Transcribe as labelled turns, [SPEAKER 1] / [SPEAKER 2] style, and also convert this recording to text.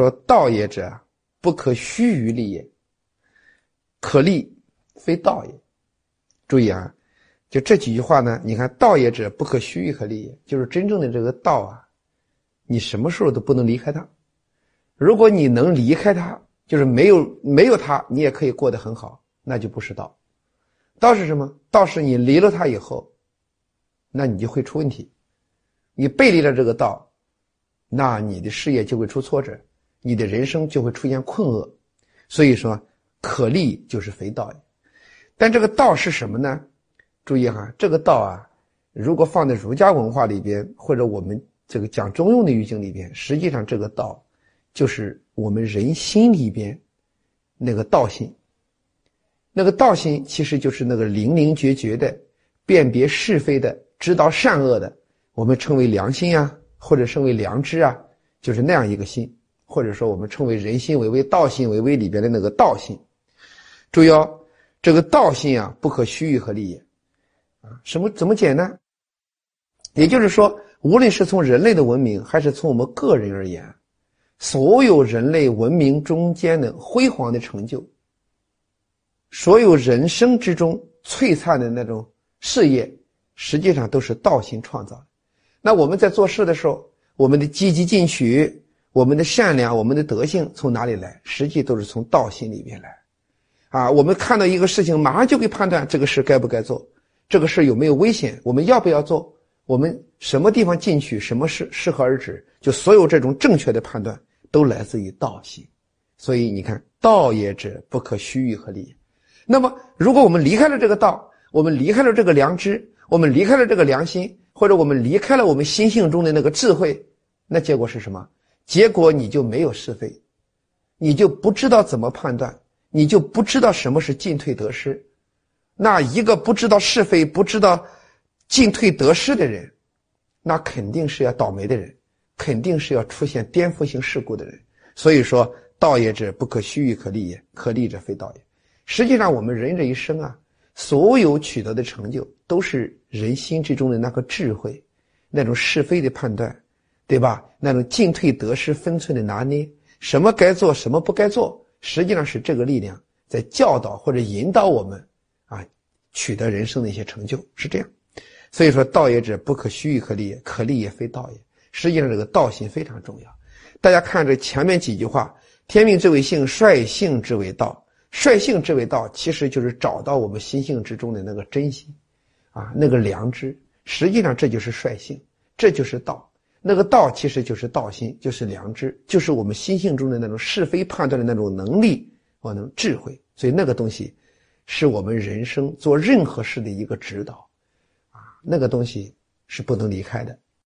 [SPEAKER 1] 说道也者，不可虚于立也，可立非道也。注意啊，就这几句话呢，你看道也者，不可虚于可立也，就是真正的这个道啊，你什么时候都不能离开它。如果你能离开它，就是没有没有它，你也可以过得很好，那就不是道。道是什么？道是你离了它以后，那你就会出问题。你背离了这个道，那你的事业就会出挫折，你的人生就会出现困厄。所以说，可立就是非道也。但这个道是什么呢？注意哈，这个道啊，如果放在儒家文化里边，或者我们这个讲中庸的语境里边，实际上这个道。就是我们人心里边那个道心，那个道心其实就是那个灵灵觉觉的辨别是非的、知道善恶的，我们称为良心啊，或者称为良知啊，就是那样一个心，或者说我们称为人心为微道心为微里边的那个道心。注意哦，这个道心啊，不可虚与和立也啊。什么怎么解呢？也就是说，无论是从人类的文明，还是从我们个人而言。所有人类文明中间的辉煌的成就，所有人生之中璀璨的那种事业，实际上都是道心创造的。那我们在做事的时候，我们的积极进取，我们的善良，我们的德性从哪里来？实际都是从道心里面来。啊，我们看到一个事情，马上就可以判断这个事该不该做，这个事有没有危险，我们要不要做，我们什么地方进去，什么事适可而止，就所有这种正确的判断。都来自于道心，所以你看，道也者，不可虚臾和离。那么，如果我们离开了这个道，我们离开了这个良知，我们离开了这个良心，或者我们离开了我们心性中的那个智慧，那结果是什么？结果你就没有是非，你就不知道怎么判断，你就不知道什么是进退得失。那一个不知道是非、不知道进退得失的人，那肯定是要倒霉的人。肯定是要出现颠覆性事故的人，所以说道也者不可虚与可立也，可立者非道也。实际上，我们人这一生啊，所有取得的成就，都是人心之中的那个智慧，那种是非的判断，对吧？那种进退得失分寸的拿捏，什么该做，什么不该做，实际上是这个力量在教导或者引导我们啊，取得人生的一些成就，是这样。所以说，道也者不可虚与可立也，可立也非道也。实际上，这个道心非常重要。大家看这前面几句话：“天命之为性，率性之为道。率性之为道，其实就是找到我们心性之中的那个真心，啊，那个良知。实际上，这就是率性，这就是道。那个道其实就是道心，就是良知，就是我们心性中的那种是非判断的那种能力和那种智慧。所以，那个东西是我们人生做任何事的一个指导，啊，那个东西是不能离开的。”